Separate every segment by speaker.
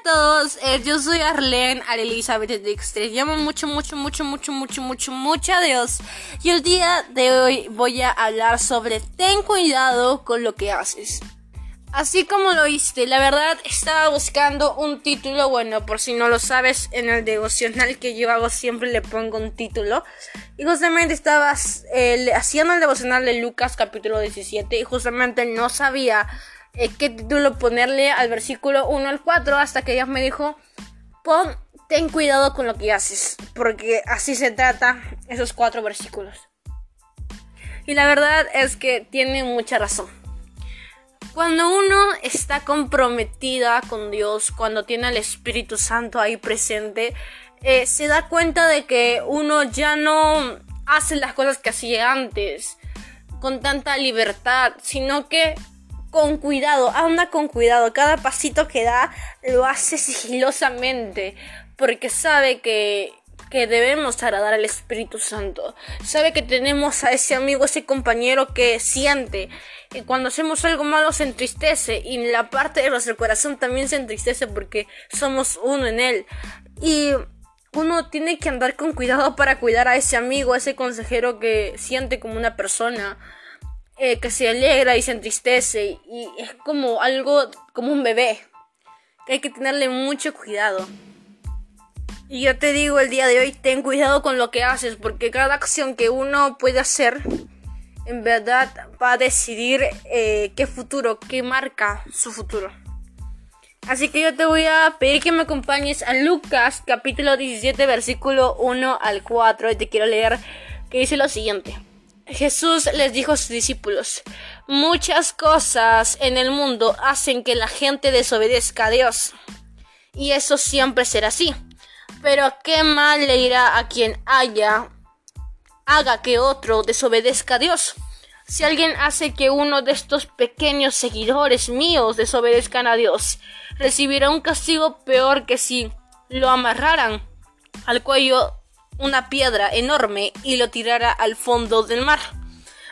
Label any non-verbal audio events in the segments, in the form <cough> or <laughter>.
Speaker 1: a todos, eh, yo soy Arlene Elizabeth Dexter. Llamo mucho, mucho, mucho, mucho, mucho, mucho, mucho a Dios. Y el día de hoy voy a hablar sobre ten cuidado con lo que haces. Así como lo viste, la verdad estaba buscando un título, bueno, por si no lo sabes, en el devocional que yo hago siempre le pongo un título. Y justamente estaba eh, haciendo el devocional de Lucas capítulo 17 y justamente no sabía eh, qué título ponerle al versículo 1 al 4 hasta que Dios me dijo, pon, ten cuidado con lo que haces, porque así se trata esos cuatro versículos. Y la verdad es que tiene mucha razón. Cuando uno está comprometida con Dios, cuando tiene al Espíritu Santo ahí presente, eh, se da cuenta de que uno ya no hace las cosas que hacía antes con tanta libertad, sino que con cuidado, anda con cuidado. Cada pasito que da lo hace sigilosamente porque sabe que, que debemos agradar al Espíritu Santo. Sabe que tenemos a ese amigo, ese compañero que siente. Y cuando hacemos algo malo se entristece. Y la parte de nuestro corazón también se entristece porque somos uno en él. Y uno tiene que andar con cuidado para cuidar a ese amigo, a ese consejero que siente como una persona. Eh, que se alegra y se entristece y es como algo, como un bebé, que hay que tenerle mucho cuidado. Y yo te digo el día de hoy, ten cuidado con lo que haces, porque cada acción que uno puede hacer, en verdad va a decidir eh, qué futuro, qué marca su futuro. Así que yo te voy a pedir que me acompañes a Lucas capítulo 17 versículo 1 al 4 y te quiero leer que dice lo siguiente. Jesús les dijo a sus discípulos, muchas cosas en el mundo hacen que la gente desobedezca a Dios. Y eso siempre será así. Pero qué mal le irá a quien haya haga que otro desobedezca a Dios. Si alguien hace que uno de estos pequeños seguidores míos desobedezcan a Dios, recibirá un castigo peor que si lo amarraran al cuello una piedra enorme y lo tirara al fondo del mar.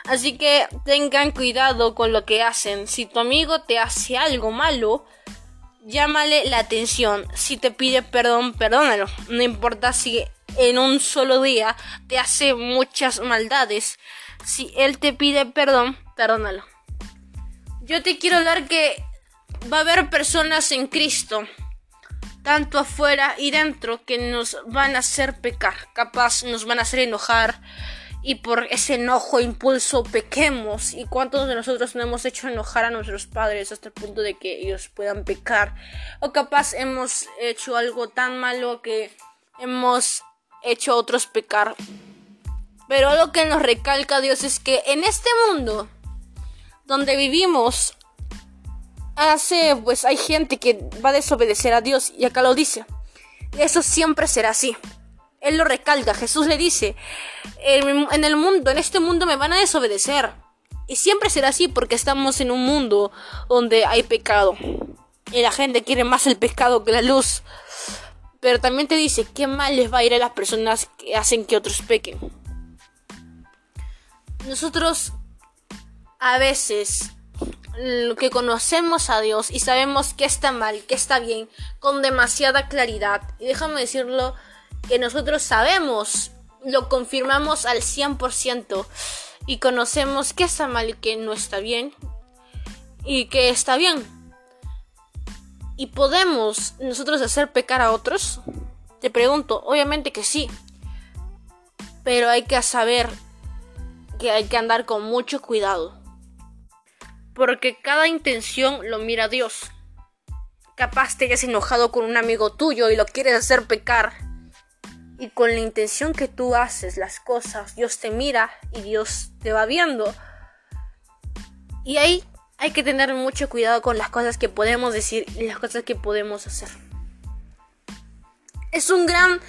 Speaker 1: Así que tengan cuidado con lo que hacen. Si tu amigo te hace algo malo, llámale la atención. Si te pide perdón, perdónalo. No importa si en un solo día te hace muchas maldades. Si él te pide perdón, perdónalo. Yo te quiero hablar que va a haber personas en Cristo tanto afuera y dentro que nos van a hacer pecar, capaz nos van a hacer enojar y por ese enojo, impulso, pequemos. ¿Y cuántos de nosotros no hemos hecho enojar a nuestros padres hasta el punto de que ellos puedan pecar? O capaz hemos hecho algo tan malo que hemos hecho a otros pecar. Pero lo que nos recalca Dios es que en este mundo donde vivimos hace, pues hay gente que va a desobedecer a Dios y acá lo dice. Eso siempre será así. Él lo recalca, Jesús le dice, en el mundo, en este mundo me van a desobedecer. Y siempre será así porque estamos en un mundo donde hay pecado. Y la gente quiere más el pecado que la luz. Pero también te dice, qué mal les va a ir a las personas que hacen que otros pequen. Nosotros a veces que conocemos a Dios y sabemos que está mal, que está bien, con demasiada claridad. Y déjame decirlo, que nosotros sabemos, lo confirmamos al 100% y conocemos que está mal y que no está bien y que está bien. ¿Y podemos nosotros hacer pecar a otros? Te pregunto, obviamente que sí. Pero hay que saber que hay que andar con mucho cuidado porque cada intención lo mira Dios. Capaz te hayas enojado con un amigo tuyo y lo quieres hacer pecar. Y con la intención que tú haces las cosas, Dios te mira y Dios te va viendo. Y ahí hay que tener mucho cuidado con las cosas que podemos decir y las cosas que podemos hacer. Es un gran,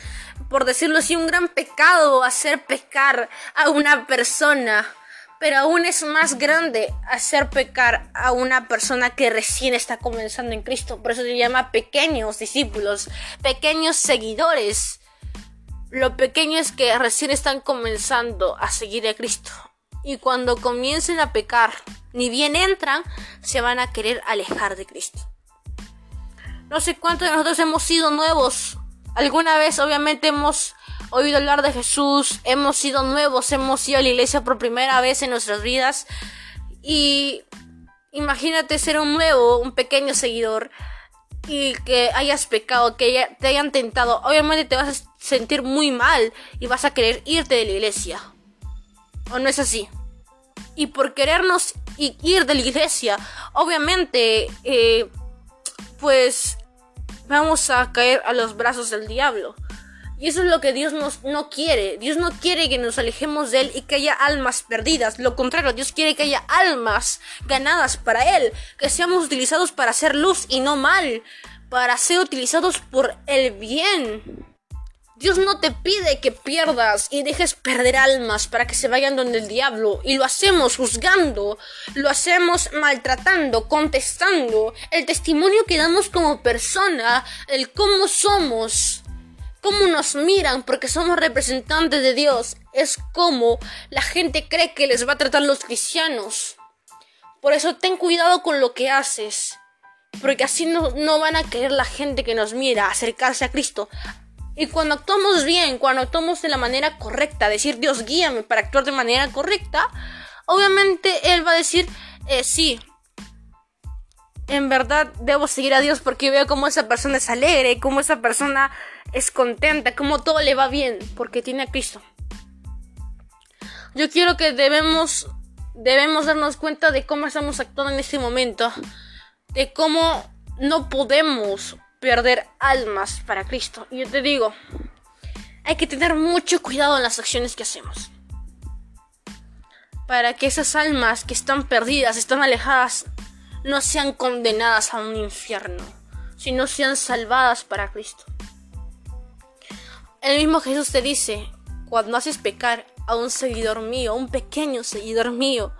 Speaker 1: por decirlo así, un gran pecado hacer pecar a una persona pero aún es más grande hacer pecar a una persona que recién está comenzando en Cristo. Por eso se llama pequeños discípulos, pequeños seguidores. Lo pequeño es que recién están comenzando a seguir a Cristo. Y cuando comiencen a pecar, ni bien entran, se van a querer alejar de Cristo. No sé cuántos de nosotros hemos sido nuevos. Alguna vez obviamente hemos oído hablar de Jesús, hemos sido nuevos, hemos ido a la iglesia por primera vez en nuestras vidas. Y imagínate ser un nuevo, un pequeño seguidor y que hayas pecado, que te hayan tentado. Obviamente te vas a sentir muy mal y vas a querer irte de la iglesia. ¿O no es así? Y por querernos ir de la iglesia, obviamente, eh, pues vamos a caer a los brazos del diablo. Y eso es lo que Dios nos, no quiere. Dios no quiere que nos alejemos de Él y que haya almas perdidas. Lo contrario, Dios quiere que haya almas ganadas para Él. Que seamos utilizados para hacer luz y no mal. Para ser utilizados por el bien. Dios no te pide que pierdas y dejes perder almas para que se vayan donde el diablo. Y lo hacemos juzgando, lo hacemos maltratando, contestando. El testimonio que damos como persona, el cómo somos, cómo nos miran porque somos representantes de Dios, es como la gente cree que les va a tratar los cristianos. Por eso ten cuidado con lo que haces. Porque así no, no van a querer la gente que nos mira acercarse a Cristo. Y cuando actuamos bien, cuando actuamos de la manera correcta, decir Dios guíame para actuar de manera correcta, obviamente Él va a decir, eh, sí, en verdad debo seguir a Dios porque veo cómo esa persona es alegre, cómo esa persona es contenta, cómo todo le va bien, porque tiene a Cristo. Yo quiero que debemos, debemos darnos cuenta de cómo estamos actuando en este momento, de cómo no podemos perder almas para Cristo. Y yo te digo, hay que tener mucho cuidado en las acciones que hacemos. Para que esas almas que están perdidas, están alejadas, no sean condenadas a un infierno, sino sean salvadas para Cristo. El mismo Jesús te dice, cuando haces pecar a un seguidor mío, un pequeño seguidor mío,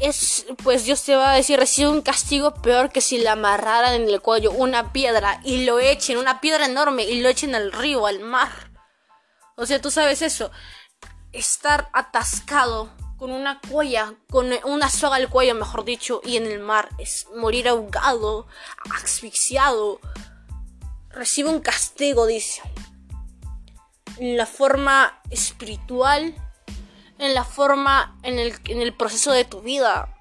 Speaker 1: es pues Dios te va a decir recibe un castigo peor que si le amarraran en el cuello una piedra y lo echen, una piedra enorme y lo echen al río, al mar. O sea, tú sabes eso. Estar atascado con una cuella, con una soga al cuello, mejor dicho, y en el mar es morir ahogado, asfixiado. Recibe un castigo, dice. En la forma espiritual en la forma, en el, en el proceso de tu vida.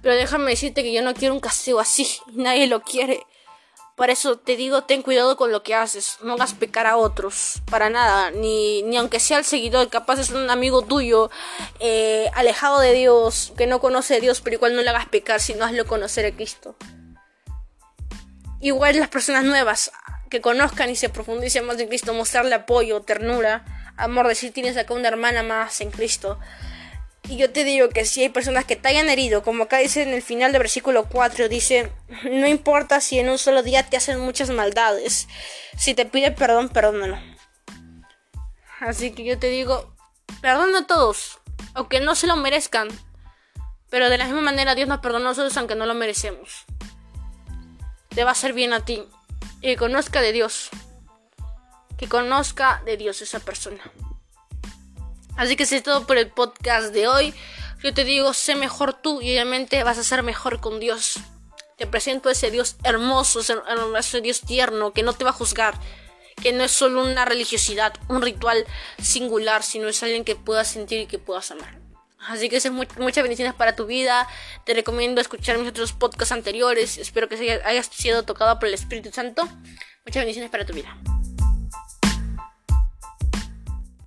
Speaker 1: Pero déjame decirte que yo no quiero un castigo así. <laughs> Nadie lo quiere. Por eso te digo, ten cuidado con lo que haces. No hagas pecar a otros. Para nada. Ni, ni aunque sea el seguidor. Capaz es un amigo tuyo. Eh, alejado de Dios. Que no conoce a Dios. Pero igual no le hagas pecar. Sino hazlo conocer a Cristo. Igual las personas nuevas. Que conozcan y se profundicen más en Cristo. Mostrarle apoyo, ternura amor, decir tienes acá una hermana más en Cristo. Y yo te digo que si hay personas que te hayan herido, como acá dice en el final del versículo 4, dice, no importa si en un solo día te hacen muchas maldades, si te pide perdón, perdónalo. Así que yo te digo, perdona a todos, aunque no se lo merezcan, pero de la misma manera Dios nos perdona a nosotros aunque no lo merecemos. Te va a hacer bien a ti y conozca de Dios que conozca de Dios esa persona. Así que eso es todo por el podcast de hoy. Yo te digo, sé mejor tú y obviamente vas a ser mejor con Dios. Te presento ese Dios hermoso, ese Dios tierno que no te va a juzgar, que no es solo una religiosidad, un ritual singular, sino es alguien que puedas sentir y que puedas amar. Así que es muchas bendiciones para tu vida. Te recomiendo escuchar mis otros podcasts anteriores. Espero que hayas sido tocado por el Espíritu Santo. Muchas bendiciones para tu vida.